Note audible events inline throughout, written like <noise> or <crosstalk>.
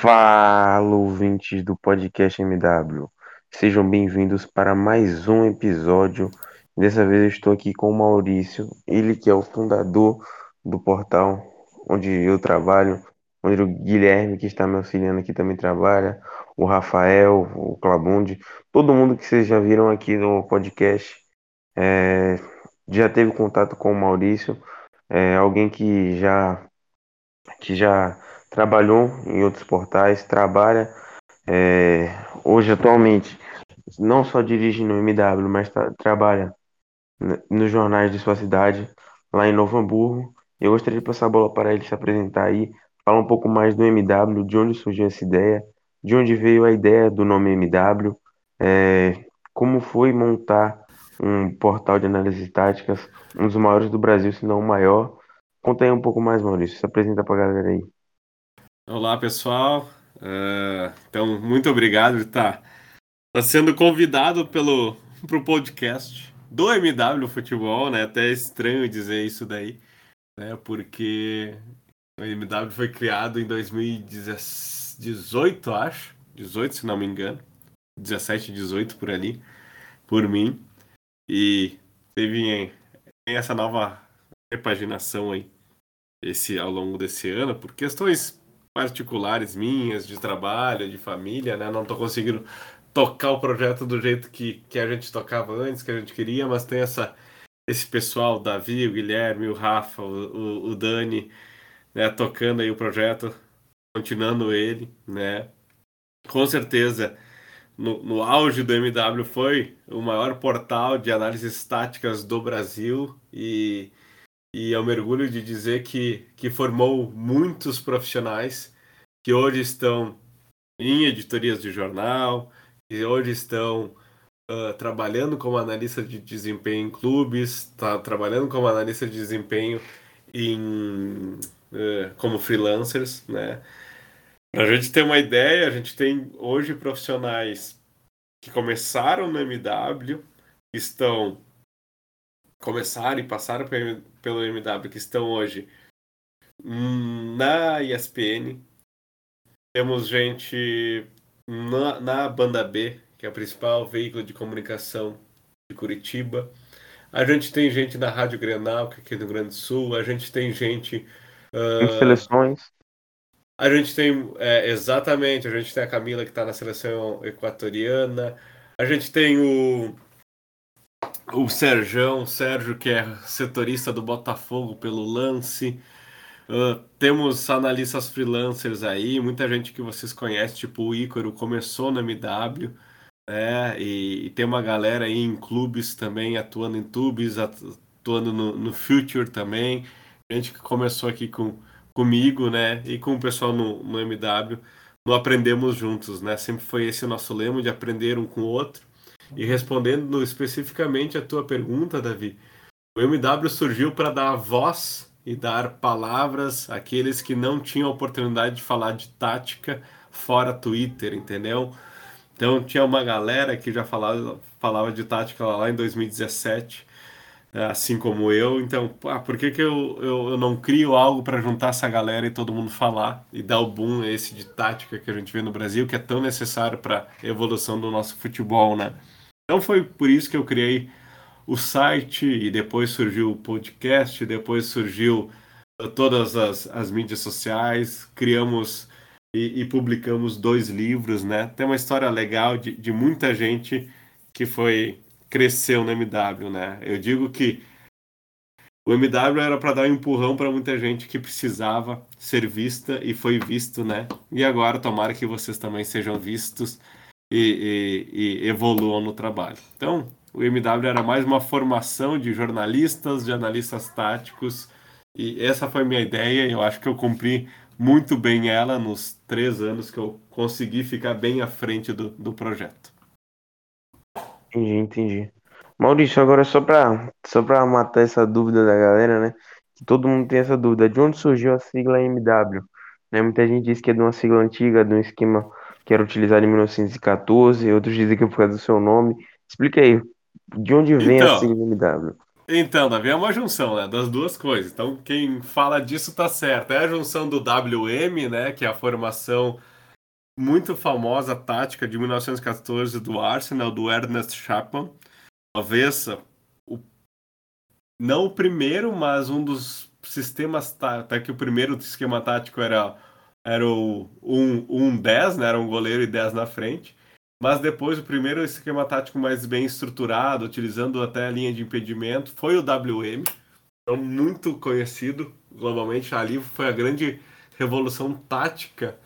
Fala, ouvintes do podcast MW. Sejam bem-vindos para mais um episódio. Dessa vez eu estou aqui com o Maurício, ele que é o fundador do portal onde eu trabalho, onde o Guilherme, que está me auxiliando aqui, também trabalha, o Rafael, o Clabundi, todo mundo que vocês já viram aqui no podcast é, já teve contato com o Maurício, é alguém que já que já trabalhou em outros portais, trabalha é, hoje atualmente não só dirige no MW, mas tra trabalha nos jornais de sua cidade, lá em Novo Hamburgo. Eu gostaria de passar a bola para ele se apresentar aí, falar um pouco mais do MW, de onde surgiu essa ideia, de onde veio a ideia do nome MW, é, como foi montar um portal de análises táticas, um dos maiores do Brasil, se não o maior. Conta aí um pouco mais, Maurício, se apresenta para a galera aí. Olá, pessoal. Uh, então, muito obrigado por estar, estar sendo convidado pelo pro podcast do MW Futebol, né? Até é estranho dizer isso daí, né? Porque o MW foi criado em 2018, acho. 18, se não me engano. 17, 18 por ali, por mim. E teve essa nova repaginação aí esse ao longo desse ano por questões particulares minhas, de trabalho, de família, né? Não tô conseguindo tocar o projeto do jeito que, que a gente tocava antes, que a gente queria, mas tem essa, esse pessoal, o Davi, o Guilherme, o Rafa, o, o, o Dani, né? Tocando aí o projeto, continuando ele, né? Com certeza, no, no auge do MW foi o maior portal de análises táticas do Brasil e e eu mergulho de dizer que, que formou muitos profissionais que hoje estão em editorias de jornal, que hoje estão uh, trabalhando como analista de desempenho em clubes, tá trabalhando como analista de desempenho em, uh, como freelancers, né? Para a gente ter uma ideia, a gente tem hoje profissionais que começaram no MW, estão começaram e passaram pelo MW, que estão hoje na ESPN. Temos gente na, na Banda B, que é o principal veículo de comunicação de Curitiba. A gente tem gente na Rádio Grenal, que é aqui no Rio Grande do Sul. A gente tem gente. Uh, em seleções. A gente tem, é, exatamente, a gente tem a Camila que está na seleção equatoriana. A gente tem o o Serjão, Sérgio, que é setorista do Botafogo pelo lance. Uh, temos analistas freelancers aí, muita gente que vocês conhecem, tipo o Ícaro, começou no MW, né? E, e, tem uma galera aí em clubes também, atuando em tubes, atuando no, no Future também. Gente que começou aqui com, comigo, né? E com o pessoal no, no MW, no Aprendemos Juntos, né? Sempre foi esse o nosso lema de aprender um com o outro. E respondendo especificamente a tua pergunta, Davi, o MW surgiu para dar voz e dar palavras àqueles que não tinham oportunidade de falar de tática fora Twitter, entendeu? Então tinha uma galera que já falava, falava de tática lá em 2017, assim como eu. Então, ah, por que, que eu, eu, eu não crio algo para juntar essa galera e todo mundo falar e dar o boom esse de tática que a gente vê no Brasil, que é tão necessário para a evolução do nosso futebol, né? Então foi por isso que eu criei o site e depois surgiu o podcast, depois surgiu uh, todas as, as mídias sociais, criamos e, e, publicamos dois livros, né? Tem uma história legal de, de muita gente que foi cresceu no MW, né? Eu digo que o MW era para dar um empurrão para muita gente que precisava ser vista e foi visto, né? E agora tomara que vocês também sejam vistos e, e, e evoluam no trabalho. Então, o MW era mais uma formação de jornalistas, de analistas táticos, e essa foi a minha ideia, eu acho que eu cumpri muito bem ela nos três anos que eu consegui ficar bem à frente do, do projeto. Entendi, entendi. Maurício, agora só para só matar essa dúvida da galera, né? Que todo mundo tem essa dúvida. De onde surgiu a sigla MW? Né? Muita gente diz que é de uma sigla antiga, de um esquema que era utilizado em 1914, outros dizem que é por causa do seu nome. Explica aí, de onde vem então, a sigla MW? Então, Davi, é uma junção né, das duas coisas. Então, quem fala disso tá certo. É a junção do WM, né, que é a formação muito famosa tática de 1914 do Arsenal, do Ernest Chapman. Talvez o, não o primeiro, mas um dos sistemas, até que o primeiro esquema tático era, era o 1-10, um, né? era um goleiro e 10 na frente. Mas depois o primeiro esquema tático mais bem estruturado, utilizando até a linha de impedimento, foi o WM. Então, muito conhecido globalmente. Ali foi a grande revolução tática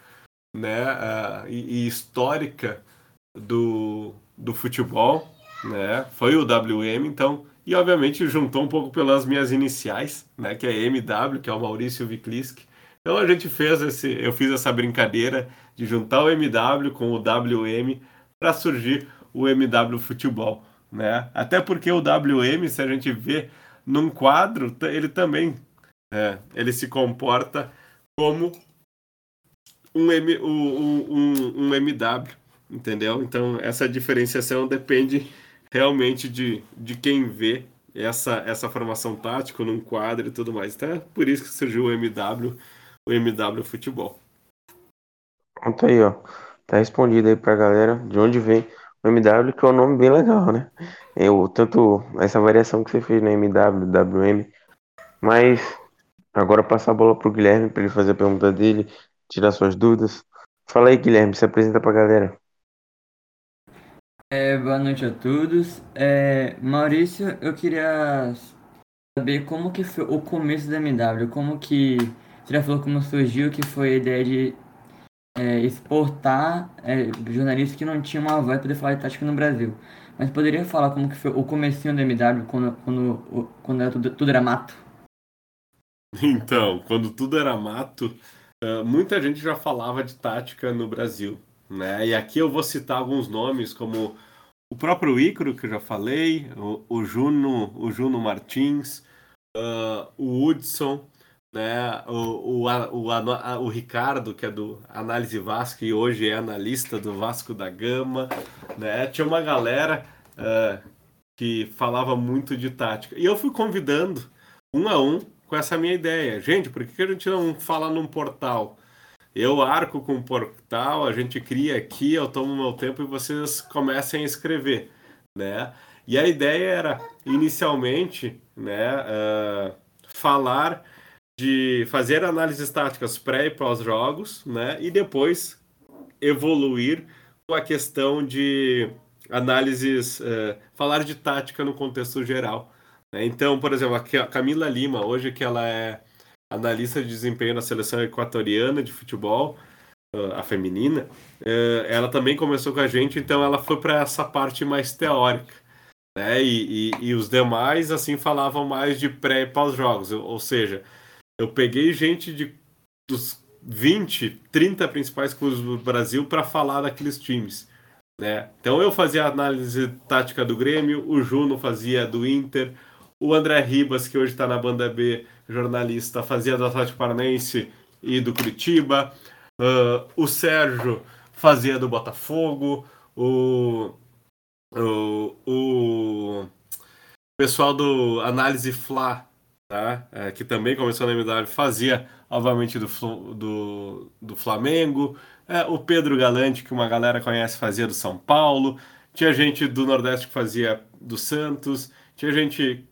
né, uh, e, e, histórica do, do futebol, né? Foi o WM, então, e obviamente juntou um pouco pelas minhas iniciais, né, que é MW, que é o Maurício Viklisk. Então a gente fez esse, eu fiz essa brincadeira de juntar o MW com o WM para surgir o MW Futebol, né? Até porque o WM, se a gente vê num quadro, ele também é, ele se comporta como um, M, um, um, um MW, entendeu? Então, essa diferenciação depende realmente de, de quem vê essa, essa formação tática num quadro e tudo mais. Então, é por isso que surgiu o MW, o MW Futebol. Pronto aí, ó. Tá respondido aí pra galera de onde vem o MW, que é um nome bem legal, né? Eu, tanto essa variação que você fez na MW, WM, mas agora passar a bola pro Guilherme para ele fazer a pergunta dele tirar suas dúvidas. Fala aí, Guilherme, se apresenta pra galera. É, boa noite a todos. É, Maurício, eu queria saber como que foi o começo da MW, como que você já falou como surgiu, que foi a ideia de é, exportar é, jornalistas que não tinham uma voz para poder falar de tática no Brasil. Mas poderia falar como que foi o comecinho da MW quando, quando, quando era tudo, tudo era mato? Então, quando tudo era mato, ah, muita gente já falava de tática no Brasil, né? E aqui eu vou citar alguns nomes como o próprio Ícaro, que eu já falei, o, o Juno, o Juno Martins, uh, o Hudson, né? O, o, o, a, o Ricardo, que é do Análise Vasco e hoje é analista do Vasco da Gama, né? Tinha uma galera uh, que falava muito de tática. E eu fui convidando um a um com essa minha ideia. Gente, por que a gente não fala num portal? Eu arco com o portal, a gente cria aqui, eu tomo meu tempo e vocês comecem a escrever, né? E a ideia era, inicialmente, né, uh, falar de fazer análises táticas pré e pós-jogos, né? E depois evoluir com a questão de análises, uh, falar de tática no contexto geral. Né? Então, por exemplo, a Camila Lima, hoje que ela é analista de desempenho na seleção equatoriana de futebol, a feminina, eh, ela também começou com a gente, então ela foi para essa parte mais teórica. Né? E, e, e, os demais, assim, falavam mais de pré e pós-jogos. Ou seja, eu peguei gente de, dos 20, 30 principais clubes do Brasil para falar daqueles times. Né? Então eu fazia a análise tática do Grêmio, o Juno fazia do Inter, o André Ribas, que hoje está na banda B, jornalista, fazia do Atlético Paranaense e do Curitiba. Uh, o Sérgio fazia do Botafogo. O, o, o pessoal do Análise Fla, tá? É, que também começou na MW, fazia, obviamente, do, do, do Flamengo. É, o Pedro Galante, que uma galera conhece, fazia do São Paulo. Tinha gente do Nordeste que fazia do Santos. Tinha gente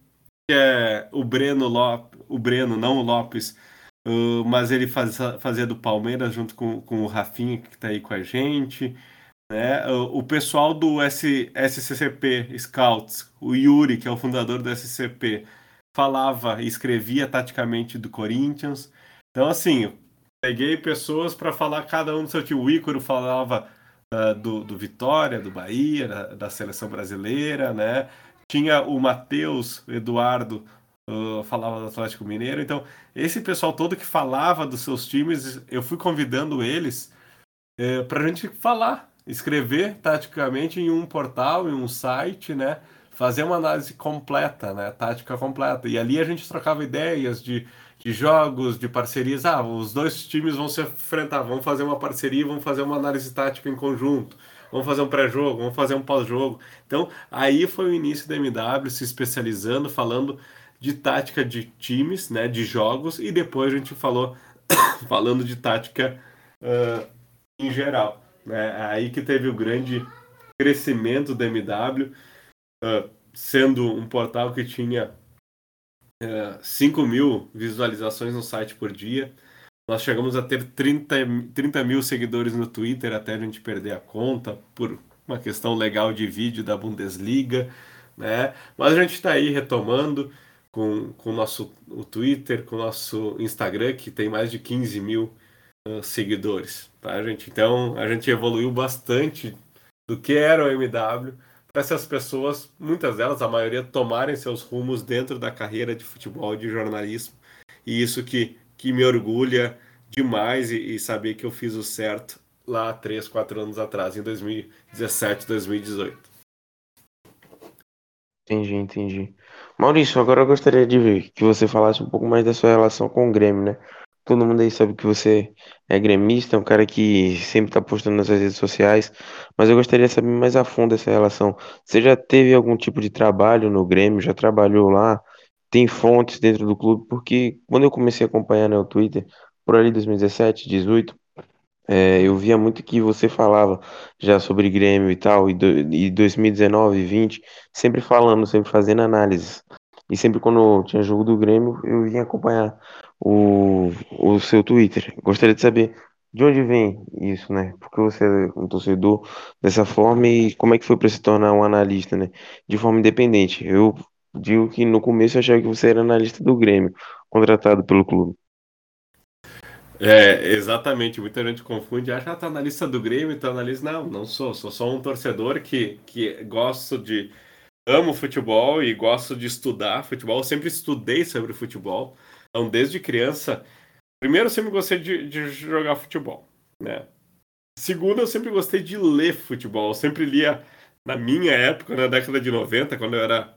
que é o Breno Lopes, o Breno, não o Lopes, uh, mas ele faz, fazia do Palmeiras junto com, com o Rafinha, que está aí com a gente. Né? O, o pessoal do S, SCCP Scouts, o Yuri, que é o fundador do SCP, falava e escrevia taticamente do Corinthians. Então, assim, peguei pessoas para falar cada um do seu time. O Ícaro falava uh, do, do Vitória, do Bahia, da, da seleção brasileira, né? Tinha o Matheus Eduardo, uh, falava do Atlético Mineiro. Então, esse pessoal todo que falava dos seus times, eu fui convidando eles é, para a gente falar, escrever taticamente em um portal, em um site, né? Fazer uma análise completa, né? Tática completa. E ali a gente trocava ideias de, de jogos, de parcerias. Ah, os dois times vão se enfrentar, vão fazer uma parceria, vão fazer uma análise tática em conjunto vamos fazer um pré-jogo, vamos fazer um pós-jogo. Então, aí foi o início da MW se especializando, falando de tática de times, né, de jogos, e depois a gente falou <coughs> falando de tática uh, em geral. né? Aí que teve o grande crescimento da MW, uh, sendo um portal que tinha uh, 5 mil visualizações no site por dia. Nós chegamos a ter 30, 30 mil seguidores no Twitter até a gente perder a conta por uma questão legal de vídeo da Bundesliga, né? Mas a gente está aí retomando com, com o nosso o Twitter, com o nosso Instagram, que tem mais de 15 mil uh, seguidores, tá, gente? Então, a gente evoluiu bastante do que era o MW essas pessoas, muitas delas, a maioria, tomarem seus rumos dentro da carreira de futebol, de jornalismo. E isso que, que me orgulha demais e, e saber que eu fiz o certo lá três, quatro anos atrás, em 2017, 2018. Entendi, entendi. Maurício, agora eu gostaria de ver que você falasse um pouco mais da sua relação com o Grêmio, né? Todo mundo aí sabe que você é gremista, é um cara que sempre está postando nas suas redes sociais, mas eu gostaria de saber mais a fundo essa relação. Você já teve algum tipo de trabalho no Grêmio? Já trabalhou lá? Tem fontes dentro do clube? Porque quando eu comecei a acompanhar no Twitter, por ali 2017, 18, é, eu via muito que você falava já sobre Grêmio e tal, e, do, e 2019 e 20, sempre falando, sempre fazendo análises. E sempre quando tinha jogo do Grêmio, eu vinha acompanhar o, o seu Twitter. Gostaria de saber de onde vem isso, né? Porque você é um torcedor dessa forma e como é que foi para se tornar um analista, né? De forma independente. Eu digo que no começo eu achava que você era analista do Grêmio, contratado pelo clube. É, exatamente. Muita gente confunde, acha, ah, tá na lista do Grêmio, tá na lista. Não, não sou. Sou só um torcedor que, que gosto de. Amo futebol e gosto de estudar futebol. Eu sempre estudei sobre futebol. Então, desde criança, primeiro, eu sempre gostei de, de jogar futebol, né? Segundo, eu sempre gostei de ler futebol. Eu sempre lia, na minha época, na década de 90, quando eu era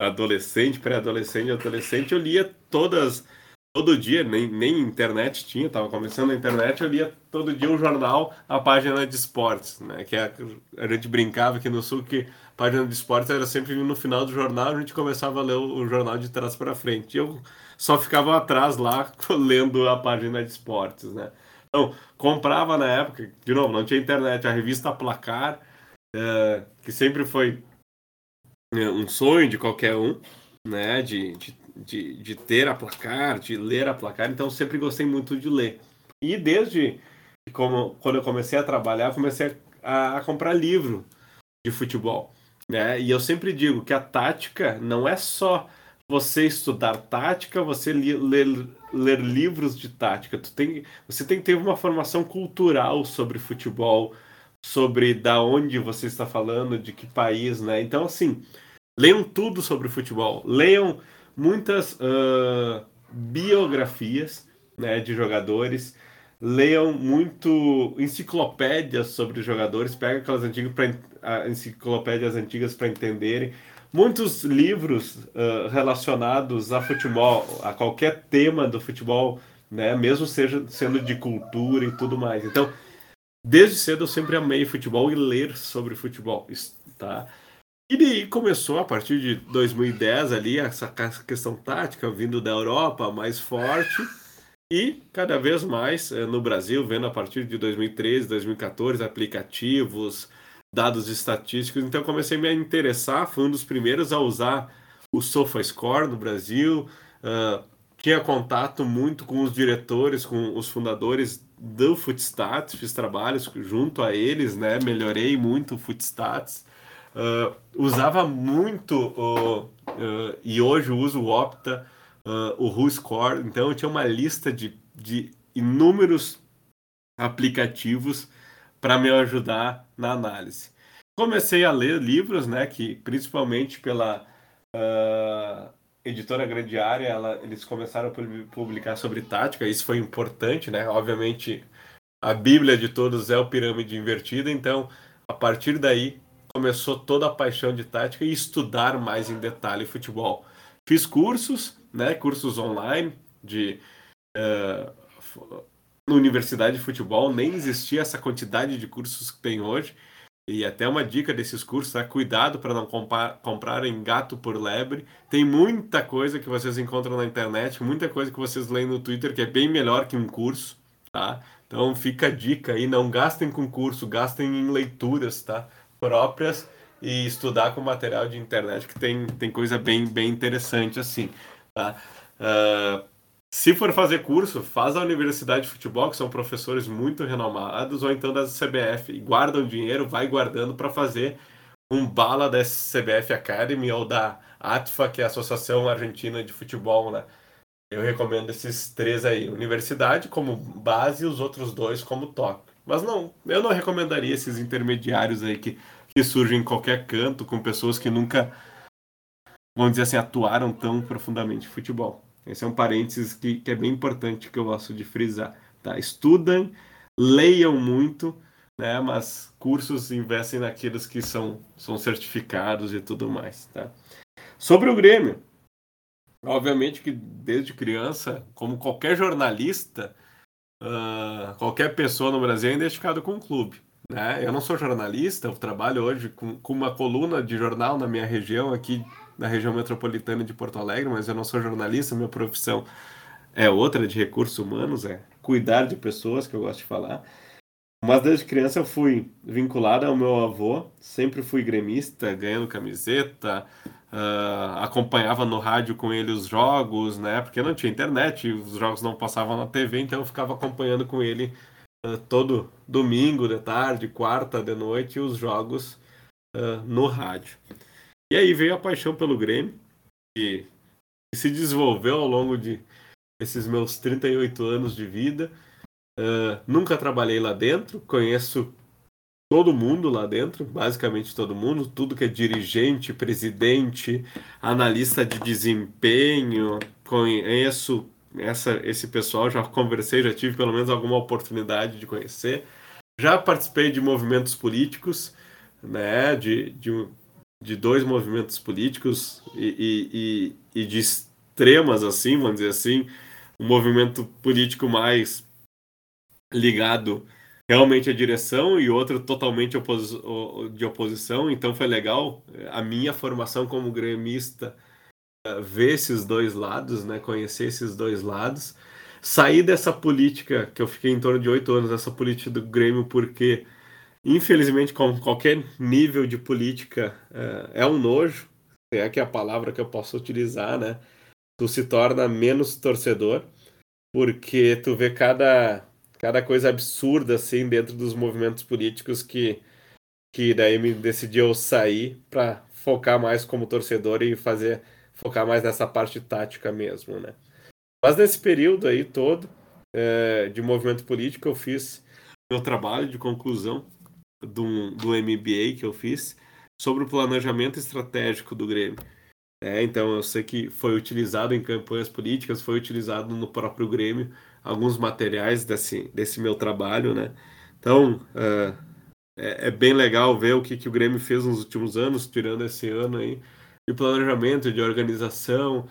adolescente, pré-adolescente, adolescente, eu lia todas todo dia, nem, nem internet tinha, tava começando a internet, eu lia todo dia um jornal, a página de esportes, né? Que a, a gente brincava aqui no sul que a página de esportes era sempre no final do jornal, a gente começava a ler o, o jornal de trás para frente. Eu só ficava atrás lá <laughs> lendo a página de esportes, né? Então, comprava na época, de novo, não tinha internet, a revista Placar, é, que sempre foi é, um sonho de qualquer um, né? De, de de, de ter a placar, de ler a placar, então sempre gostei muito de ler. E desde como, quando eu comecei a trabalhar, comecei a, a comprar livro de futebol. Né? E eu sempre digo que a tática não é só você estudar tática, você li, ler, ler livros de tática. Tu tem, você tem que ter uma formação cultural sobre futebol, sobre da onde você está falando, de que país, né? Então, assim, leiam tudo sobre futebol. Leiam muitas uh, biografias né, de jogadores, leiam muito enciclopédias sobre jogadores, pega aquelas antigas pra, enciclopédias antigas para entenderem, muitos livros uh, relacionados a futebol, a qualquer tema do futebol, né, mesmo seja sendo de cultura e tudo mais. Então, desde cedo eu sempre amei futebol e ler sobre futebol, tá? E daí começou a partir de 2010 ali essa questão tática vindo da Europa mais forte e cada vez mais eh, no Brasil, vendo a partir de 2013, 2014 aplicativos, dados estatísticos. Então comecei a me interessar, fui um dos primeiros a usar o SofaScore no Brasil. Uh, tinha contato muito com os diretores, com os fundadores do Footstats, fiz trabalhos junto a eles, né? Melhorei muito o Footstats uh, usava muito uh, e hoje uso o Opta, o WhoScore, então eu tinha uma lista de, de inúmeros aplicativos para me ajudar na análise. Comecei a ler livros, né, que principalmente pela uh, editora Grande ela, eles começaram a publicar sobre tática, isso foi importante, né? Obviamente, a Bíblia de todos é o pirâmide invertida, então a partir daí começou toda a paixão de tática e estudar mais em detalhe futebol. Fiz cursos, né, cursos online de uh, universidade de futebol, nem existia essa quantidade de cursos que tem hoje. E até uma dica desses cursos, tá? Cuidado para não comprar, comprarem gato por lebre. Tem muita coisa que vocês encontram na internet, muita coisa que vocês leem no Twitter que é bem melhor que um curso, tá? Então fica a dica aí, não gastem com curso, gastem em leituras, tá? Próprias e estudar com material de internet que tem, tem coisa bem, bem interessante assim, tá? Uh, se for fazer curso, faz a Universidade de Futebol, que são professores muito renomados, ou então da CBF, e guardam dinheiro, vai guardando para fazer um bala da CBF Academy ou da ATFA, que é a Associação Argentina de Futebol, né? Eu recomendo esses três aí, universidade como base e os outros dois como top. Mas não, eu não recomendaria esses intermediários aí que, que surgem em qualquer canto, com pessoas que nunca, vamos dizer assim, atuaram tão profundamente em futebol. Esse é um parênteses que, que é bem importante que eu gosto de frisar. Tá? Estudem, leiam muito, né? mas cursos investem naqueles que são, são certificados e tudo mais. Tá? Sobre o Grêmio, obviamente que desde criança, como qualquer jornalista, uh, qualquer pessoa no Brasil é identificado com um clube. Né? Eu não sou jornalista, eu trabalho hoje com, com uma coluna de jornal na minha região, aqui na região metropolitana de Porto Alegre, mas eu não sou jornalista, minha profissão é outra, de recursos humanos, é cuidar de pessoas, que eu gosto de falar. Mas desde criança eu fui vinculado ao meu avô, sempre fui gremista, ganhando camiseta, uh, acompanhava no rádio com ele os jogos, né? Porque não tinha internet, os jogos não passavam na TV, então eu ficava acompanhando com ele uh, todo domingo de tarde, quarta de noite, os jogos uh, no rádio. E aí veio a paixão pelo Grêmio, que, que se desenvolveu ao longo de esses meus 38 anos de vida. nunca trabalhei lá dentro, conheço todo mundo lá dentro, basicamente todo mundo, tudo que é dirigente, presidente, analista de desempenho, conheço essa, esse pessoal, já conversei, já tive pelo menos alguma oportunidade de conhecer. Já participei de movimentos políticos, né, de, de, de dois movimentos políticos e, e, e de extremas, assim, vamos dizer assim, um movimento político mais ligado realmente a direção e outro totalmente de oposição. Então foi legal a minha formação como gremista eh, ver esses dois lados, né? Conhecer esses dois lados. Sair dessa política que eu fiquei em torno de oito anos, essa política do Grêmio, porque infelizmente com qualquer nível de política é, é um nojo, é que é a palavra que eu posso utilizar, né? Tu se torna menos torcedor, porque tu vê cada cada coisa absurda assim dentro dos movimentos políticos que que daí me decidiu sair para focar mais como torcedor e fazer focar mais nessa parte tática mesmo, né? Mas nesse período aí todo é, de movimento político eu fiz meu trabalho de conclusão do, do MBA que eu fiz sobre o planejamento estratégico do Grêmio. É, então eu sei que foi utilizado em campanhas políticas, foi utilizado no próprio Grêmio alguns materiais desse, desse meu trabalho, né? Então, uh, é, é, bem legal ver o que, que o Grêmio fez nos últimos anos, tirando esse ano aí, de planejamento, de organização,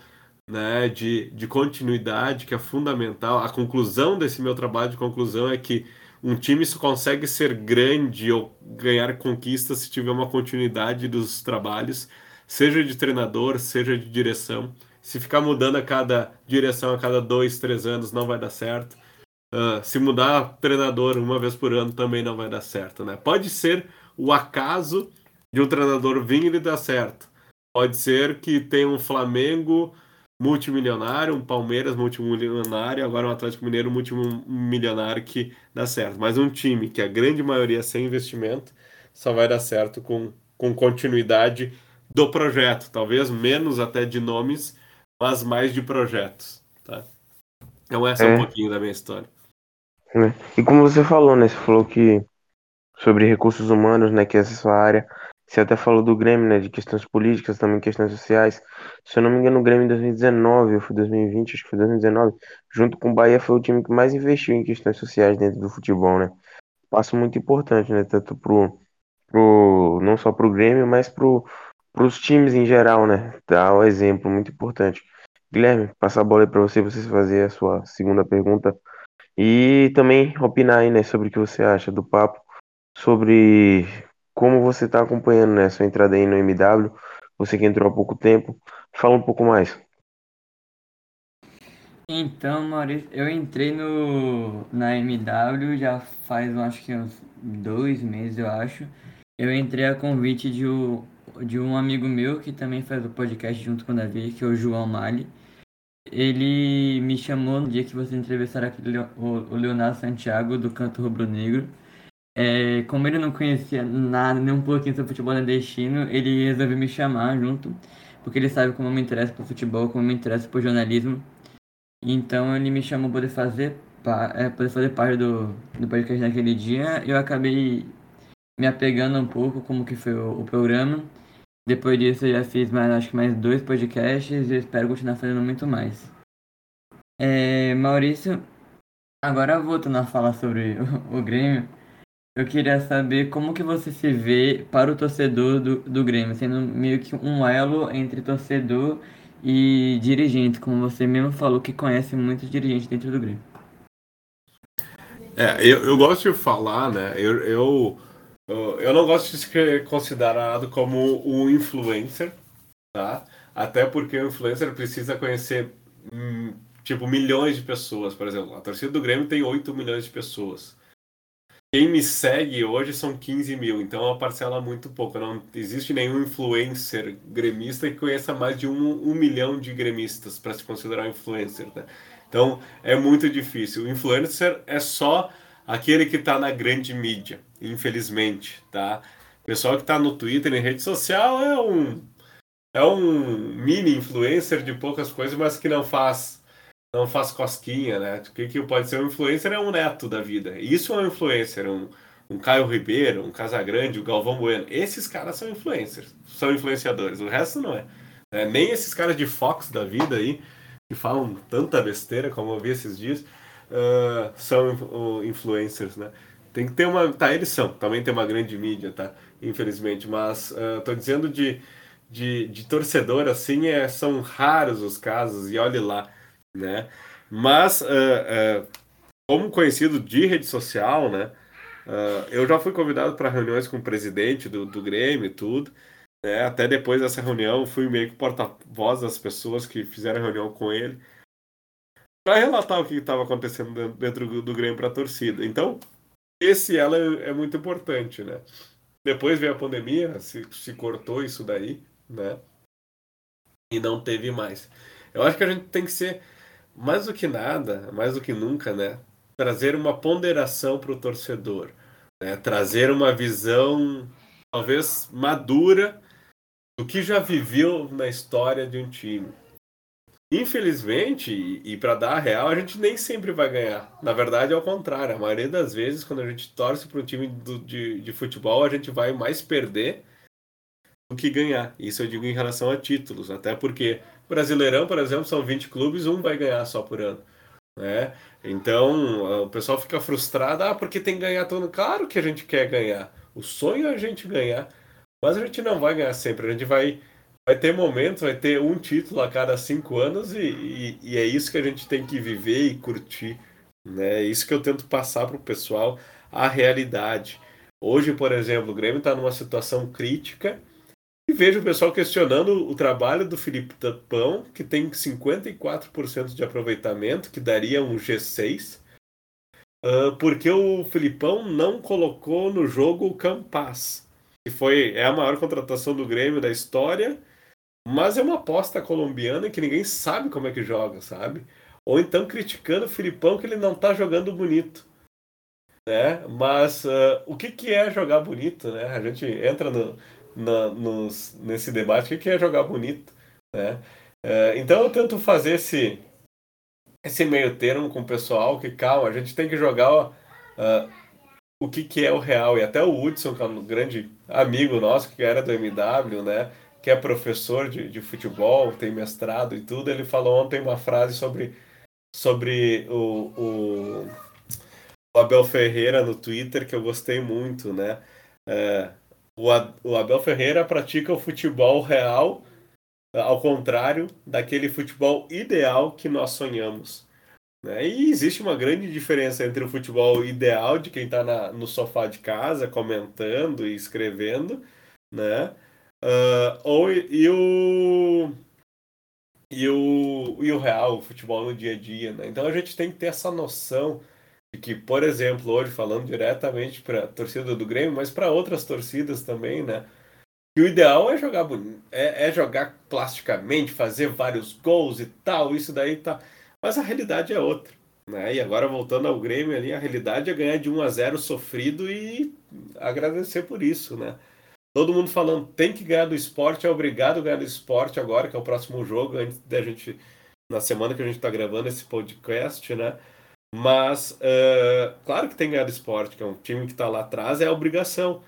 né, de, de continuidade, que é fundamental. A conclusão desse meu trabalho de conclusão é que um time só consegue ser grande ou ganhar conquistas se tiver uma continuidade dos trabalhos, seja de treinador, seja de direção. Se ficar mudando a cada direção a cada dois, três anos, não vai dar certo. Uh, se mudar treinador uma vez por ano também não vai dar certo, né? Pode ser o acaso de um treinador vir e dar certo. Pode ser que tenha um Flamengo multimilionário, um Palmeiras multimilionário, agora um Atlético Mineiro multimilionário que dá certo. Mas um time que a grande maioria é sem investimento só vai dar certo com, com continuidade do projeto, talvez menos até de nomes, mas mais de projetos, tá? Então essa é, é um pouquinho da minha história. É. E como você falou, né? Você falou que sobre recursos humanos, né? Que essa é a sua área. Você até falou do Grêmio, né? De questões políticas, também questões sociais. Se eu não me engano, o Grêmio em 2019, ou foi 2020, acho que foi 2019, junto com o Bahia, foi o time que mais investiu em questões sociais dentro do futebol, né? Passo muito importante, né? Tanto pro, pro não só pro Grêmio, mas pro, pros times em geral, né? Dá um exemplo muito importante. Guilherme, passar a bola aí para você, você fazer a sua segunda pergunta e também opinar aí, né, sobre o que você acha do papo, sobre como você está acompanhando, né, sua entrada aí no MW, você que entrou há pouco tempo, fala um pouco mais. Então, Maurício, eu entrei no, na MW já faz, acho que uns dois meses, eu acho. Eu entrei a convite de, de um amigo meu que também faz o podcast junto com o Davi, que é o João Mali. Ele me chamou no dia que você entrevistaram aquele, o, o Leonardo Santiago, do Canto Rubro Negro. É, como ele não conhecia nada, nem um pouquinho sobre futebol nordestino, ele resolveu me chamar junto, porque ele sabe como eu me interesso por futebol, como eu me interesso por jornalismo. Então ele me chamou para poder fazer, é, poder fazer parte do, do podcast naquele dia. Eu acabei me apegando um pouco como que foi o, o programa. Depois disso eu já fiz mais, acho que mais dois podcasts e espero continuar fazendo muito mais. É, Maurício, agora voltando a falar sobre <laughs> o, o Grêmio, eu queria saber como que você se vê para o torcedor do, do Grêmio, sendo meio que um elo entre torcedor e dirigente, como você mesmo falou que conhece muitos dirigentes dentro do Grêmio. É, eu, eu gosto de falar, né? Eu, eu, eu não gosto de ser considerado como um influencer, tá? Até porque o influencer precisa conhecer, hum, tipo, milhões de pessoas, por exemplo. A torcida do Grêmio tem 8 milhões de pessoas. Quem me segue hoje são 15 mil, então é uma parcela muito pouca. Não existe nenhum influencer gremista que conheça mais de um, um milhão de gremistas para se considerar influencer. Né? Então é muito difícil. O influencer é só aquele que está na grande mídia, infelizmente. Tá? O pessoal que está no Twitter, em rede social, é um, é um mini influencer de poucas coisas, mas que não faz não faz cosquinha, né? O que, que pode ser um influencer é um neto da vida. Isso é um influencer, um, um Caio Ribeiro, um Casagrande, o um Galvão Bueno. Esses caras são influencers, são influenciadores. O resto não é. é. Nem esses caras de Fox da vida aí, que falam tanta besteira, como eu vi esses dias, uh, são influencers, né? Tem que ter uma. Tá, eles são. Também tem uma grande mídia, tá? Infelizmente. Mas uh, tô dizendo de, de, de torcedor, assim, é, são raros os casos, e olhe lá né? Mas, uh, uh, como conhecido de rede social, né? Uh, eu já fui convidado para reuniões com o presidente do, do Grêmio e tudo. Né? Até depois dessa reunião, fui meio que porta-voz das pessoas que fizeram reunião com ele para relatar o que estava acontecendo dentro do, do Grêmio para a torcida. Então, esse ela é, é, muito importante, né? Depois veio a pandemia, se, se cortou isso daí, né? E não teve mais. Eu acho que a gente tem que ser mais do que nada, mais do que nunca, né? Trazer uma ponderação para o torcedor, né? trazer uma visão talvez madura do que já viveu na história de um time. Infelizmente, e, e para dar a real, a gente nem sempre vai ganhar. Na verdade, é o contrário. A maioria das vezes, quando a gente torce para um time do, de, de futebol, a gente vai mais perder do que ganhar. Isso eu digo em relação a títulos, até porque Brasileirão, por exemplo, são 20 clubes, um vai ganhar só por ano. Né? Então o pessoal fica frustrado, ah, porque tem que ganhar todo. Claro que a gente quer ganhar. O sonho é a gente ganhar, mas a gente não vai ganhar sempre. A gente vai, vai ter momentos, vai ter um título a cada cinco anos e, e, e é isso que a gente tem que viver e curtir. Né? É isso que eu tento passar para o pessoal, a realidade. Hoje, por exemplo, o Grêmio está numa situação crítica vejo o pessoal questionando o trabalho do Felipe Tapão, que tem 54% de aproveitamento, que daria um G6, uh, porque o Filipão não colocou no jogo o Campas, que foi, é a maior contratação do Grêmio da história, mas é uma aposta colombiana que ninguém sabe como é que joga, sabe? Ou então criticando o Filipão que ele não tá jogando bonito. Né? Mas uh, o que, que é jogar bonito? Né? A gente entra no, na, nos, nesse debate que é jogar bonito, né? É, então eu tento fazer esse, esse meio termo com o pessoal que, calma, a gente tem que jogar uh, o que, que é o real. E até o Hudson, que é um grande amigo nosso, que era do MW, né? Que é professor de, de futebol, tem mestrado e tudo, ele falou ontem uma frase sobre, sobre o, o, o Abel Ferreira no Twitter que eu gostei muito, né? É, o Abel Ferreira pratica o futebol real, ao contrário daquele futebol ideal que nós sonhamos. Né? E existe uma grande diferença entre o futebol ideal de quem está no sofá de casa comentando e escrevendo, né? Uh, ou, e, o, e o, e o real, o futebol no dia a dia, né? Então a gente tem que ter essa noção que, por exemplo, hoje falando diretamente para a torcida do Grêmio, mas para outras torcidas também, né? Que o ideal é jogar é, é jogar plasticamente, fazer vários gols e tal, isso daí tá. Mas a realidade é outra. Né? E agora voltando ao Grêmio ali, a realidade é ganhar de 1 a 0 sofrido e agradecer por isso, né? Todo mundo falando tem que ganhar do esporte, é obrigado a ganhar do esporte agora, que é o próximo jogo, antes da gente. Na semana que a gente está gravando esse podcast, né? Mas, uh, claro que tem que ganhar do esporte, que é um time que está lá atrás, é a obrigação.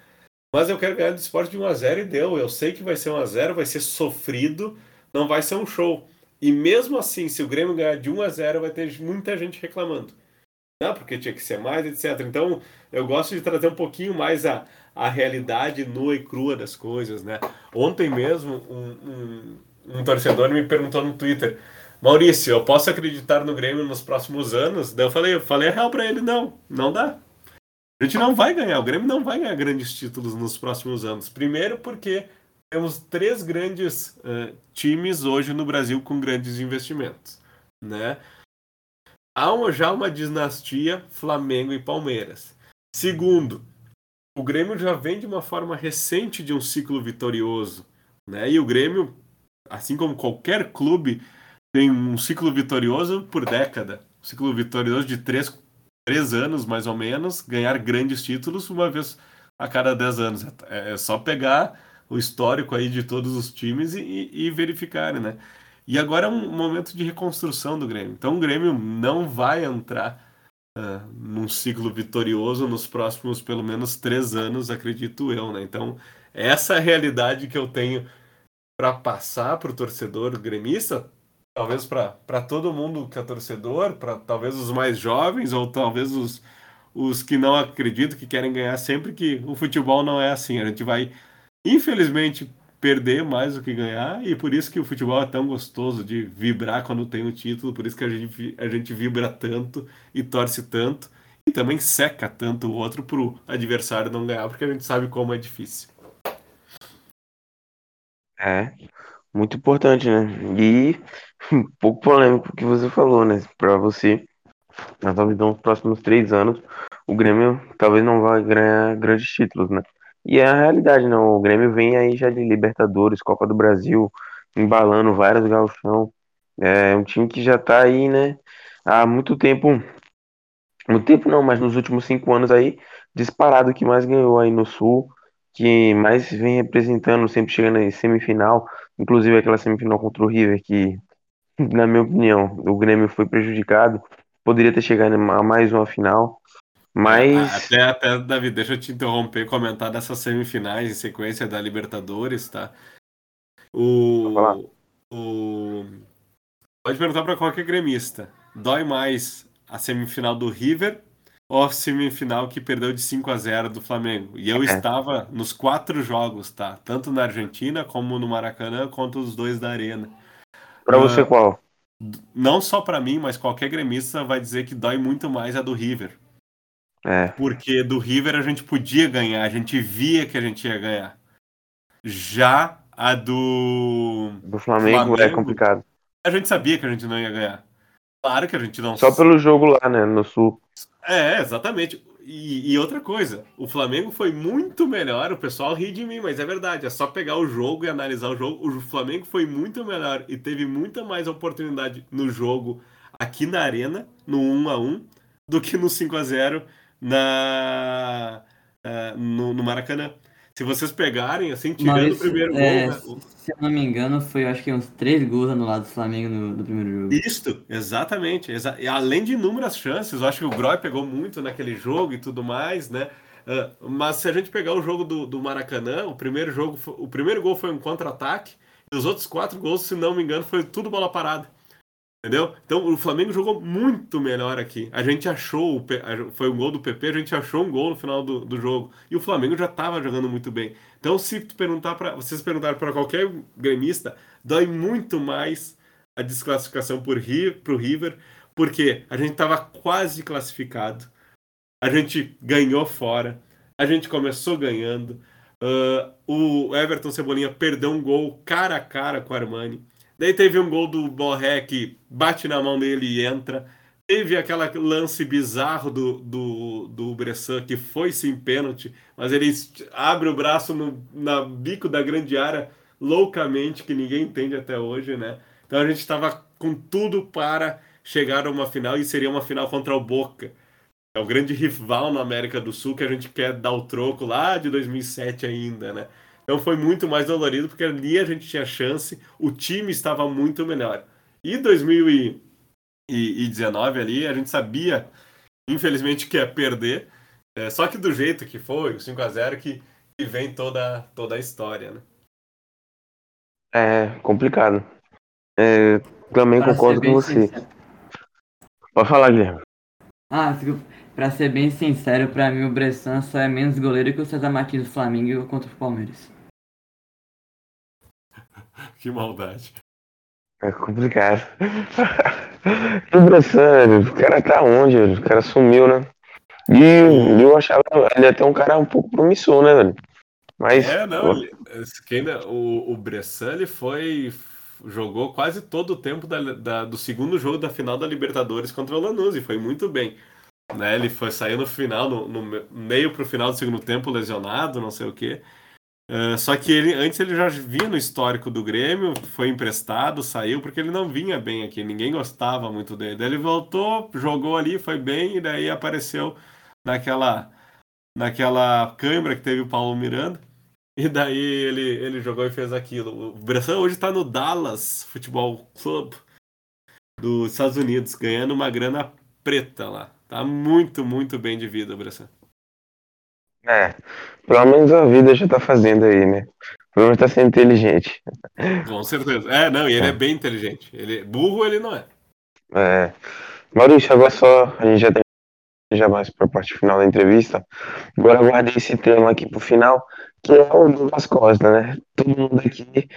Mas eu quero ganhar do esporte de 1 a 0 e deu. Eu sei que vai ser 1 a 0 vai ser sofrido, não vai ser um show. E mesmo assim, se o Grêmio ganhar de 1 a 0 vai ter muita gente reclamando. Não, porque tinha que ser mais, etc. Então, eu gosto de trazer um pouquinho mais a, a realidade nua e crua das coisas, né? Ontem mesmo, um, um, um torcedor me perguntou no Twitter, Maurício, eu posso acreditar no Grêmio nos próximos anos? Daí eu falei, eu falei a real para ele, não, não dá. A gente não vai ganhar, o Grêmio não vai ganhar grandes títulos nos próximos anos. Primeiro porque temos três grandes uh, times hoje no Brasil com grandes investimentos, né? Há uma, já uma dinastia Flamengo e Palmeiras. Segundo, o Grêmio já vem de uma forma recente de um ciclo vitorioso, né? E o Grêmio, assim como qualquer clube, tem um ciclo vitorioso por década, um ciclo vitorioso de três, três anos mais ou menos, ganhar grandes títulos uma vez a cada dez anos. É, é só pegar o histórico aí de todos os times e, e, verificar, né? E agora é um momento de reconstrução do Grêmio. Então o Grêmio não vai entrar uh, num ciclo vitorioso nos próximos pelo menos três anos, acredito eu, né? Então essa é a realidade que eu tenho para passar para o torcedor gremista, talvez para todo mundo que é torcedor, para talvez os mais jovens ou talvez os, os que não acreditam, que querem ganhar sempre que o futebol não é assim. A gente vai infelizmente, perder mais do que ganhar, e por isso que o futebol é tão gostoso de vibrar quando tem o um título, por isso que a gente, a gente vibra tanto e torce tanto, e também seca tanto o outro pro adversário não ganhar, porque a gente sabe como é difícil. É, muito importante, né? E um pouco polêmico que você falou, né? Para você, na sua visão, nos próximos três anos, o Grêmio talvez não vá ganhar grandes títulos, né? E é a realidade, não. O Grêmio vem aí já de Libertadores, Copa do Brasil, embalando vários gauchão. É um time que já tá aí, né? Há muito tempo. Muito tempo não, mas nos últimos cinco anos aí, disparado que mais ganhou aí no Sul, que mais vem representando, sempre chegando em semifinal, inclusive aquela semifinal contra o River, que, na minha opinião, o Grêmio foi prejudicado, poderia ter chegado a mais uma final. Mas. Até, até, Davi, deixa eu te interromper e comentar dessas semifinais em sequência da Libertadores, tá? O. o pode perguntar para qualquer gremista: dói mais a semifinal do River ou a semifinal que perdeu de 5 a 0 do Flamengo? E eu é. estava nos quatro jogos, tá? Tanto na Argentina como no Maracanã, quanto os dois da Arena. Para uh, você ah, qual? Não só para mim, mas qualquer gremista vai dizer que dói muito mais a do River é. Porque do River a gente podia ganhar, a gente via que a gente ia ganhar. Já a do. Do Flamengo, Flamengo é complicado. A gente sabia que a gente não ia ganhar. Claro que a gente não. Só pelo jogo lá, né? No Sul. É, exatamente. E, e, outra coisa, o Flamengo foi muito melhor. O pessoal ri de mim, mas é verdade. É só pegar o jogo e analisar o jogo. O Flamengo foi muito melhor e teve muita mais oportunidade no jogo aqui na Arena, no 1 a 1 do que no 5 a 0 na, uh, no, no, Maracanã. Se vocês pegarem, assim, tirando Maurício, o primeiro é, gol. Né? Se eu não me engano, foi acho que uns três gols lado do Flamengo no, no primeiro jogo. Isso, exatamente. Exa e além de inúmeras chances, eu acho que o Groy pegou muito naquele jogo e tudo mais, né? Uh, mas se a gente pegar o jogo do, do Maracanã, o primeiro jogo, o primeiro gol foi um contra-ataque, e os outros quatro gols, se não me engano, foi tudo bola parada. Entendeu? Então o Flamengo jogou muito melhor aqui. A gente achou, foi um gol do PP, a gente achou um gol no final do, do jogo. E o Flamengo já estava jogando muito bem. Então, se tu perguntar para vocês perguntarem para qualquer gremista, dói muito mais a desclassificação por pro River, porque a gente estava quase classificado, a gente ganhou fora, a gente começou ganhando. Uh, o Everton Cebolinha perdeu um gol cara a cara com o Armani. Daí teve um gol do Borré que bate na mão dele e entra. Teve aquele lance bizarro do, do, do Bressan, que foi sim pênalti, mas ele abre o braço no na bico da grande área loucamente, que ninguém entende até hoje, né? Então a gente estava com tudo para chegar a uma final e seria uma final contra o Boca. É o grande rival na América do Sul que a gente quer dar o troco lá de 2007 ainda, né? Então foi muito mais dolorido porque ali a gente tinha chance, o time estava muito melhor. E 2019 ali a gente sabia, infelizmente, que ia perder, é, só que do jeito que foi, o 5 a 0 que, que vem toda, toda a história, né? É complicado. É, também Pra concordo com você. sincero- Pode falar, Guilherme. Ah. Pra ser bem sincero, pra mim o Bressan só é menos goleiro que o César Martins do Flamengo contra o Palmeiras. Que maldade. É complicado. <laughs> o Bressan, o cara tá onde? O cara sumiu, né? E eu achava ele até um cara um pouco promissor, né, velho? Mas É, não, ele- quem o, o Bressan ele foi. jogou quase todo o tempo da- da- do segundo jogo da final da Libertadores contra o Lanús e foi muito bem. Né? Ele foi saiu no final, no, no me- meio pro final do segundo tempo, lesionado, não sei o quê. Eh, só que ele antes ele já vinha no histórico do Grêmio, foi emprestado, saiu porque ele não vinha bem aqui, ninguém gostava muito dele. Daí ele voltou, jogou ali, foi bem, e daí apareceu naquela, naquela câimbra que teve o Paulo Miranda. E daí ele, ele jogou e fez aquilo. O Bressan hoje tá no Dallas Futebol Club dos Estados Unidos, ganhando uma grana preta lá. Tá muito, muito bem de vida, o Bressan. É, pelo menos a vida já tá fazendo aí, né? Pelo menos tá sendo inteligente. Com certeza. É, não, e ele é bem inteligente. Ele, burro ele não é. É. Maurício, agora só a gente já tem já mais para a parte final da entrevista. Agora eu guardei esse tema aqui pro final, que é o Douglas Costa, né? Todo mundo aqui,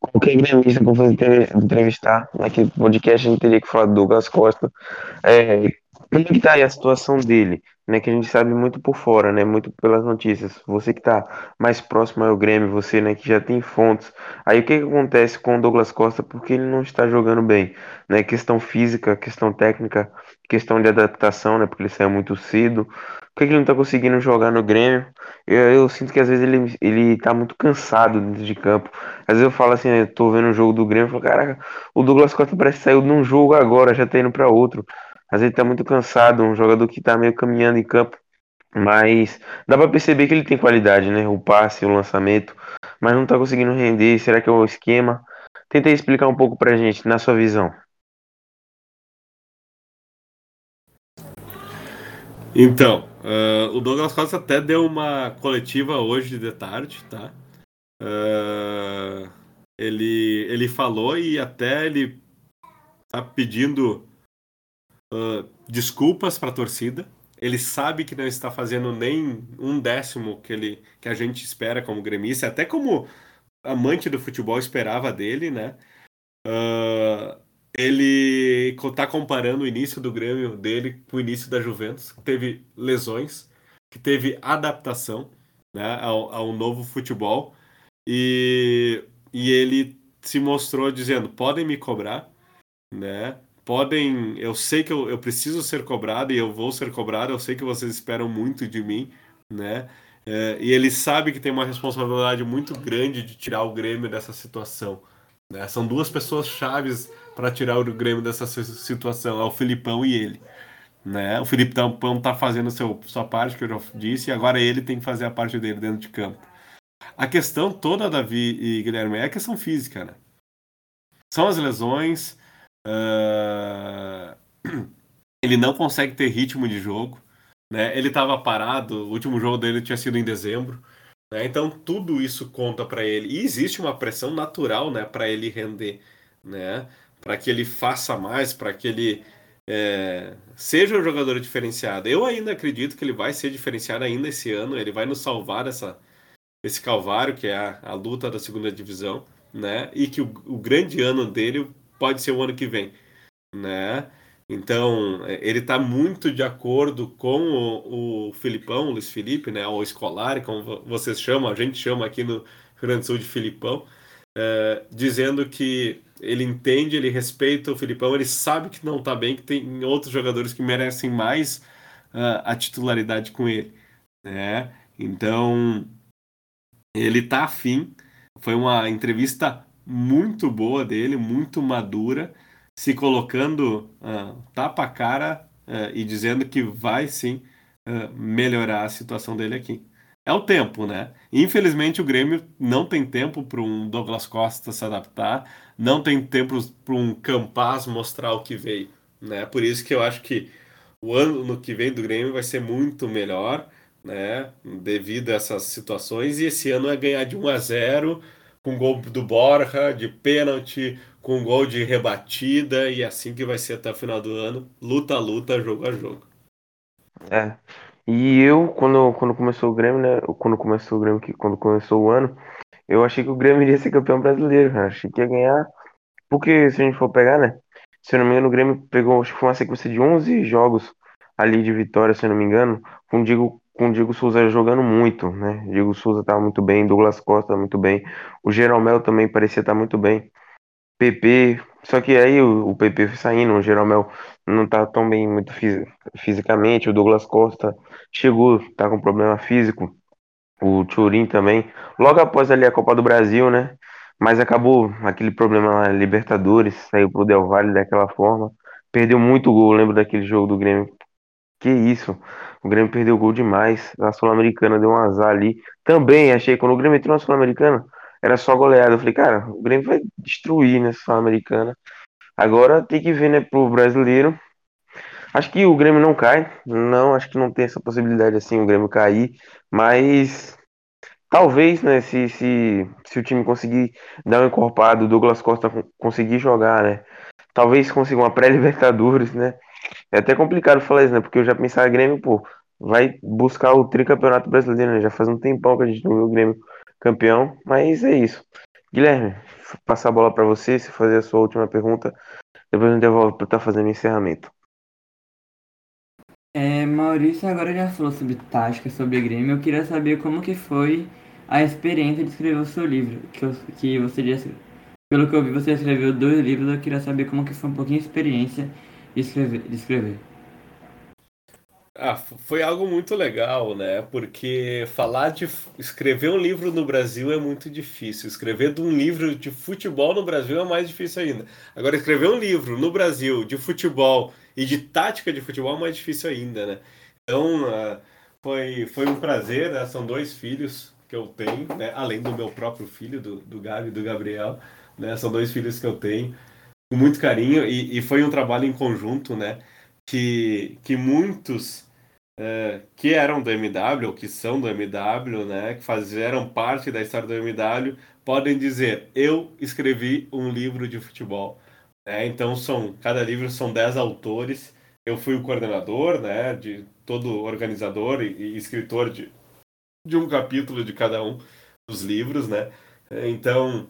qualquer gremista que eu fosse entre- entrevistar naquele podcast, a gente teria que falar do Douglas Costa. É, como é que tá aí a situação dele? Né, que a gente sabe muito por fora, né? Muito pelas notícias. Você que tá mais próximo ao Grêmio, você, né, que já tem fontes. Aí o que que acontece com o Douglas Costa? Porque ele não está jogando bem, né? Questão física, questão técnica, questão de adaptação, né? Porque ele saiu muito cedo. Por que que ele não tá conseguindo jogar no Grêmio? Eu, eu sinto que às vezes ele, ele tá muito cansado dentro de campo. Às vezes eu falo assim, eu tô vendo um jogo do Grêmio, eu falo, caraca, o Douglas Costa parece que saiu de um jogo agora, já tá indo pra outro. Às vezes tá muito cansado, um jogador que tá meio caminhando em campo. Mas dá pra perceber que ele tem qualidade, né? O passe, o lançamento, mas não tá conseguindo render. Será que é o esquema? Tenta explicar um pouco pra gente, na sua visão. Então, ah, o Douglas Costa até deu uma coletiva hoje de tarde, tá? Ah, ele, ele falou e até ele tá pedindo ah, desculpas para a torcida. Ele sabe que não está fazendo nem um décimo que, ele, que a gente espera como gremista, até como amante do futebol esperava dele, né? Ah, ele está comparando o início do Grêmio dele com o início da Juventus, que teve lesões, que teve adaptação né, ao, ao novo futebol, e, e ele se mostrou dizendo: podem me cobrar, né? Podem, eu sei que eu, eu preciso ser cobrado e eu vou ser cobrado, eu sei que vocês esperam muito de mim, né? É, e ele sabe que tem uma responsabilidade muito grande de tirar o Grêmio dessa situação. Né? São duas pessoas chaves para tirar o Grêmio dessa si- situação, é o Filipão e ele. Né? O Filipão tá fazendo seu, sua parte, que eu já disse, e agora ele tem que fazer a parte dele dentro de campo. A questão toda, Davi e Guilherme, é a questão física, né? São as lesões, ah, <clears throat> ele não consegue ter ritmo de jogo, né? Ele estava parado, o último jogo dele tinha sido em dezembro, né? Então tudo isso conta para ele. E existe uma pressão natural, né, para ele render, né? Para que ele faça mais, para que ele é, seja um jogador diferenciado. Eu ainda acredito que ele vai ser diferenciado ainda esse ano. Ele vai nos salvar dessa, esse calvário que é a, a luta da segunda divisão, né? E que o, o grande ano dele pode ser o ano que vem, né? Então, é, ele está muito de acordo com o, o Filipão, o Luiz Felipe, né? Ou Escolari, como vo- vocês chamam, a gente chama aqui no Rio Grande do Sul de Filipão, é, dizendo que ele entende, ele respeita o Filipão, ele sabe que não está bem, que tem outros jogadores que merecem mais uh, a titularidade com ele, né? Então ele tá afim. Foi uma entrevista muito boa dele, muito madura, se colocando uh, tapa a cara uh, e dizendo que vai sim uh, melhorar a situação dele aqui. É o tempo, né? Infelizmente o Grêmio não tem tempo para um Douglas Costa se adaptar, não tem tempo para um Campaz mostrar o que veio, né? Por isso que eu acho que o ano que vem do Grêmio vai ser muito melhor, né? Devido a essas situações e esse ano é ganhar de 1 a 0 com gol do Borja, de pênalti, com gol de rebatida, e assim que vai ser até o final do ano, luta a luta, jogo a jogo. É. E eu, quando, quando começou o Grêmio, né? Quando começou o Grêmio, que quando começou o ano, eu achei que o Grêmio iria ser campeão brasileiro, cara. Achei que ia ganhar. Porque se a gente for pegar, né? Se eu não me engano, o Grêmio pegou, acho que foi uma sequência de 11 jogos ali de vitória, se eu não me engano, com o Diego com o Diego Souza jogando muito, né? O Diego Souza estava muito bem, Douglas Costa muito bem, o Jeromel também parecia estar muito bem. PP, só que aí o, o PP foi saindo, o Jeromel não tá tão bem muito fisicamente, o Douglas Costa chegou, tá com problema físico, o Turin também, logo após ali a Copa do Brasil, né? Mas acabou aquele problema na Libertadores, saiu pro Del Valle daquela forma, perdeu muito gol, lembro daquele jogo do Grêmio. Que isso? O Grêmio perdeu gol demais. A Sul-Americana deu um azar ali. Também achei, quando o Grêmio entrou na Sul-Americana, era só goleada. Eu falei, cara, o Grêmio vai destruir nessa Sul-Americana. Agora tem que ver, né, pro brasileiro. Acho que o Grêmio não cai. Não, acho que não tem essa possibilidade assim, o Grêmio cair. Mas talvez, né, se, se, se o time conseguir dar um encorpado, o Douglas Costa conseguir jogar, né? Talvez consiga uma pré-Libertadores, né? É até complicado falar isso, né? Porque eu já pensava Grêmio, pô, vai buscar o tricampeonato brasileiro, né? Já faz um tempão que a gente não viu o Grêmio campeão, mas é isso. Guilherme, passar a bola para você, se fazer a sua última pergunta, depois eu devolvo para estar fazendo o encerramento. É, Maurício agora já falou sobre tática, sobre Grêmio. Eu queria saber como que foi a experiência de escrever o seu livro, que, eu, que você já, pelo que eu vi, você escreveu dois livros. Eu queria saber como que foi um pouquinho a experiência escrever. Escrever. Ah, foi algo muito legal, né? Porque falar de escrever um livro no Brasil é muito difícil. Escrever de um livro de futebol no Brasil é mais difícil ainda. Agora, escrever um livro no Brasil de futebol e de tática de futebol é mais difícil ainda, né? Então, uh, foi, foi um prazer, né? São dois filhos que eu tenho, né? Além do meu próprio filho, do, do Gabi e do Gabriel, né? São dois filhos que eu tenho com muito carinho e, e foi um trabalho em conjunto, né? Que, que muitos é, que eram do MW, ou que são do MW, né, que fizeram parte da história do MW, podem dizer: eu escrevi um livro de futebol. É, então são cada livro são 10 autores. Eu fui o coordenador, né, de todo organizador e, e escritor de, de um capítulo de cada um dos livros, né? Então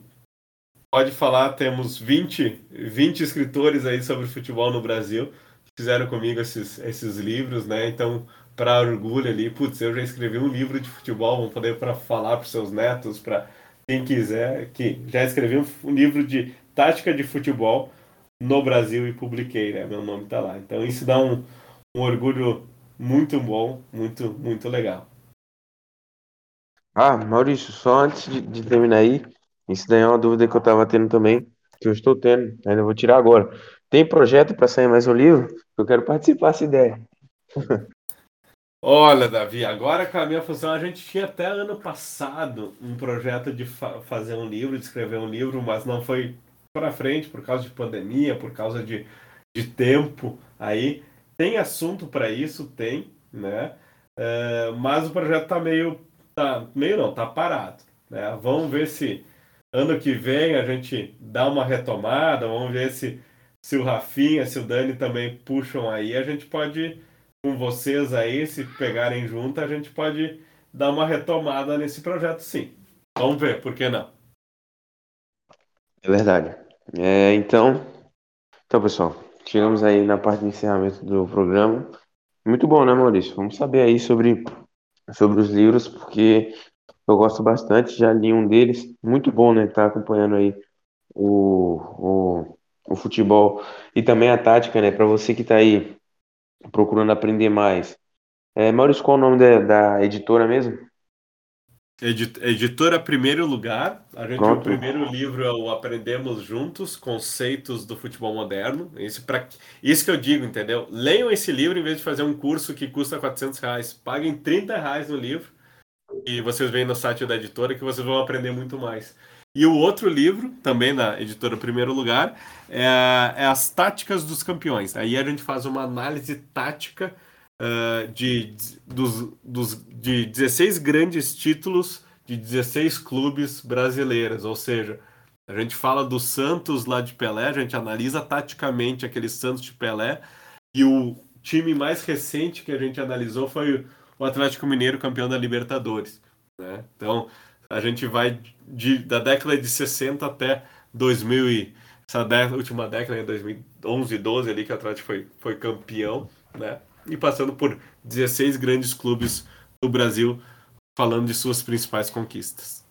pode falar, temos 20, 20 escritores aí sobre futebol no Brasil fizeram comigo esses, esses livros, né? Então, para orgulho ali, putz, eu já escrevi um livro de futebol, vão poder para falar para seus netos, para quem quiser, que já escrevi um, um, livro de tática de futebol no Brasil e publiquei, né? Meu nome está lá. Então, isso dá um, um orgulho muito bom, muito, muito legal. Ah, Maurício, só antes de, de terminar aí, isso daí é uma dúvida que eu estava tendo também, que eu estou tendo, ainda vou tirar agora. Tem projeto para sair mais um livro? Eu quero participar dessa ideia. Olha, Davi, agora com a minha função, a gente tinha até ano passado um projeto de fa fazer um livro, de escrever um livro, mas não foi para frente por causa de pandemia, por causa de, de tempo aí. Tem assunto para isso, tem, né? Uh, mas o projeto tá meio, tá meio não, tá parado, né? Vamos ver se ano que vem a gente dá uma retomada, vamos ver se se o Rafinha, se o Dani também puxam aí, a gente pode, com vocês aí, se pegarem junto, a gente pode dar uma retomada nesse projeto, sim. Vamos ver, por que não? É verdade. É, então, então, pessoal, chegamos aí na parte de encerramento do programa. Muito bom, né, Maurício? Vamos saber aí sobre, sobre os livros, porque eu gosto bastante, já li um deles. Muito bom, né? Tá acompanhando aí o, o, o futebol e também a tática, né? Para você que está aí procurando aprender mais. É, Maurício, qual o nome da, da editora mesmo? Editora Primeiro Lugar. A gente, o primeiro livro é o Aprendemos Juntos, Conceitos do Futebol Moderno. Isso, pra, isso que eu digo, entendeu? Leiam esse livro em vez de fazer um curso que custa 400 reais. Paguem 30 reais no livro e vocês veem no site da editora que vocês vão aprender muito mais. E o outro livro, também da editora Primeiro Lugar, é, é As Táticas dos Campeões. Aí a gente faz uma análise tática uh, de, dos, dos, de 16 grandes títulos de 16 clubes brasileiros, ou seja, a gente fala do Santos lá de Pelé, a gente analisa taticamente aquele Santos de Pelé, e o time mais recente que a gente analisou foi o Atlético Mineiro, campeão da Libertadores. Né? Então, a gente vai de, da década de 60 até 2000 e, essa última década, em 2011, 12 ali que o Atlético foi, foi campeão, né? e passando por 16 grandes clubes do Brasil, falando de suas principais conquistas.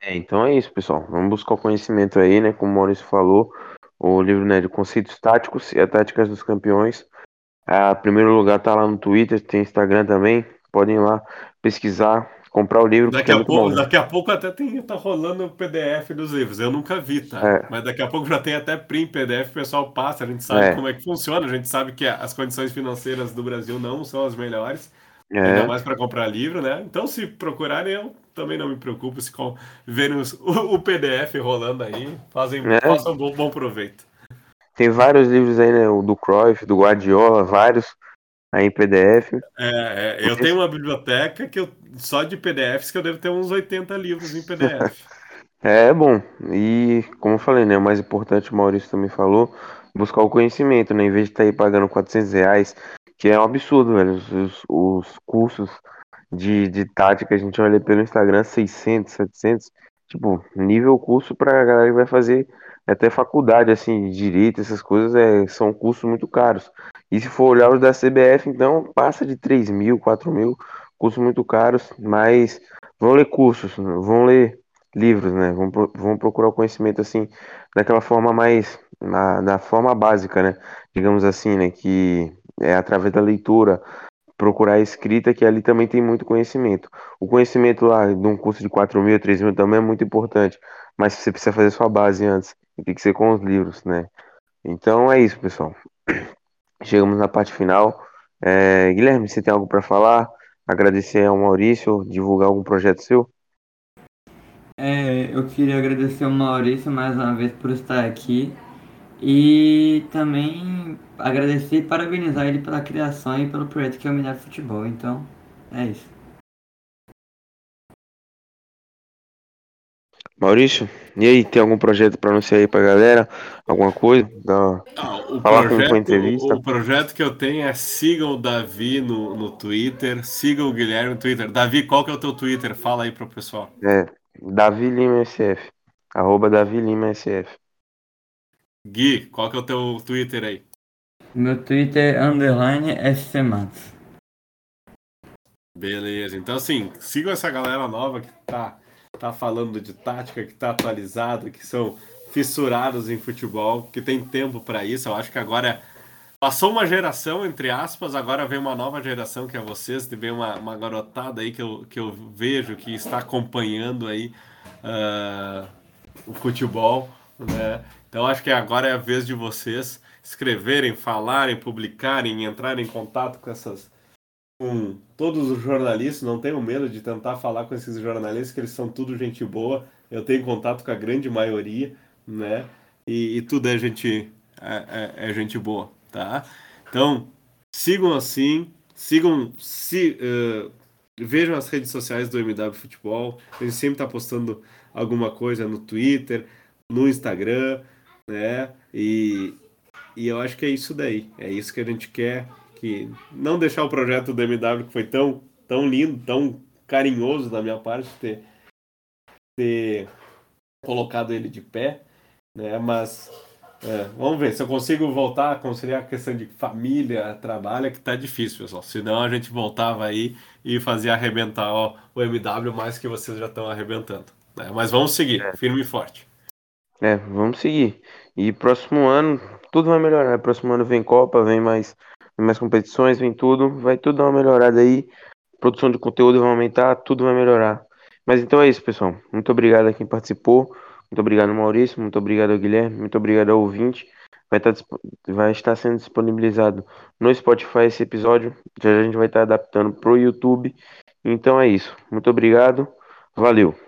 É, então é isso, pessoal. Vamos buscar o conhecimento aí, né? Como o Maurício falou, o livro né, de conceitos táticos e a táticas dos campeões. A primeiro lugar tá lá no Twitter, tem Instagram também. Podem ir lá pesquisar, comprar o livro. Daqui, é a, pouco, daqui a pouco até tem, tá rolando o PDF dos livros. Eu nunca vi, tá? É. Mas daqui a pouco já tem até print PDF, o pessoal passa, a gente sabe é. como é que funciona, a gente sabe que as condições financeiras do Brasil não são as melhores. É. Ainda mais para comprar livro, né? Então, se procurarem, eu também não me preocupo se verem os, <laughs> o, o, PDF rolando aí, fazem, é. façam um bom, bom proveito. Tem vários livros aí, né? O do Cruyff, do Guardiola, vários aí em PDF. É, é eu tenho uma biblioteca que eu, só de PDFs que eu devo ter uns 80 livros em PDF. <laughs> é bom. E como eu falei, né? O mais importante, o Maurício também falou, buscar o conhecimento, né? Em vez de estar tá aí pagando 400 reais, que é um absurdo, velho. Os, os cursos de, de tática, a gente olha pelo Instagram, 600, 700. Tipo, nível curso pra galera que vai fazer até faculdade, assim, de direito, essas coisas é, são cursos muito caros. E se for olhar os da CBF, então passa de 3 mil, 4 mil, cursos muito caros, mas vão ler cursos, vão ler livros, né? Vão, vão procurar o conhecimento assim, daquela forma mais, na, forma básica, né? Digamos assim, né? Que é através da leitura, procurar a escrita, que ali também tem muito conhecimento. O conhecimento lá de um curso de 4 mil, 3 mil também é muito importante, mas você precisa fazer sua base antes, e tem que ser com os livros, né? Então é isso, pessoal. <clears throat> Chegamos na parte final. É, Guilherme, você tem algo para falar? Agradecer ao Maurício, divulgar algum projeto seu? É, eu queria agradecer ao Maurício mais uma vez por estar aqui e também agradecer e parabenizar ele pela criação e pelo projeto que é o Milhar Futebol. Então, é isso. Maurício, e aí, tem algum projeto para anunciar aí pra galera? Alguma coisa? Ah, Falar projeto, com entrevista? o projeto que eu tenho é sigam o Davi no, no Twitter, sigam o Guilherme no Twitter. Davi, qual que é o teu Twitter? Fala aí pro pessoal. É, Davi Lima SF. Arroba Davi Lima SF. Gui, qual que é o teu Twitter aí? Meu Twitter é underline SC Matos. Beleza, então assim, sigam essa galera nova que tá, tá falando de tática, que tá atualizada, que são fissurados em futebol, que tem tempo para isso. Eu acho que agora passou uma geração, entre aspas, agora vem uma nova geração que é vocês, vem uma, uma garotada aí que eu, que eu vejo que está acompanhando aí uh, o futebol, né? Então acho que agora é a vez de vocês escreverem, falarem, publicarem, entrarem em contato com essas com todos os jornalistas, não tenham medo de tentar falar com esses jornalistas, que eles são tudo gente boa. Eu tenho contato com a grande maioria, né? E, e tudo é gente é, é, é, gente boa, tá? Então sigam assim, sigam, uh, vejam as redes sociais do MW Futebol. Gente sempre está postando alguma coisa no Twitter, no Instagram né? E, e eu acho que é isso daí. É isso que a gente quer, que não deixar o projeto do MW que foi tão, tão lindo, tão carinhoso da minha parte ter, ter colocado ele de pé, né? Mas é, vamos ver se eu consigo voltar a conciliar a questão de família, trabalho, que tá difícil, pessoal. Senão a gente voltava aí e fazia arrebentar ó, o MW mais que vocês já estão arrebentando. Né? Mas vamos seguir, é. firme e forte. É, vamos seguir. E próximo ano, tudo vai melhorar. Próximo ano vem Copa, vem mais, mais competições, vem tudo. Vai tudo dar uma melhorada aí. Produção de conteúdo vai aumentar, tudo vai melhorar. Mas então é isso, pessoal. Muito obrigado a quem participou. Muito obrigado, Maurício. Muito obrigado Guilherme. Muito obrigado ao ouvinte. Vai estar, vai estar sendo disponibilizado no Spotify esse episódio. Já a gente vai estar adaptando para o YouTube. Então é isso. Muito obrigado. Valeu.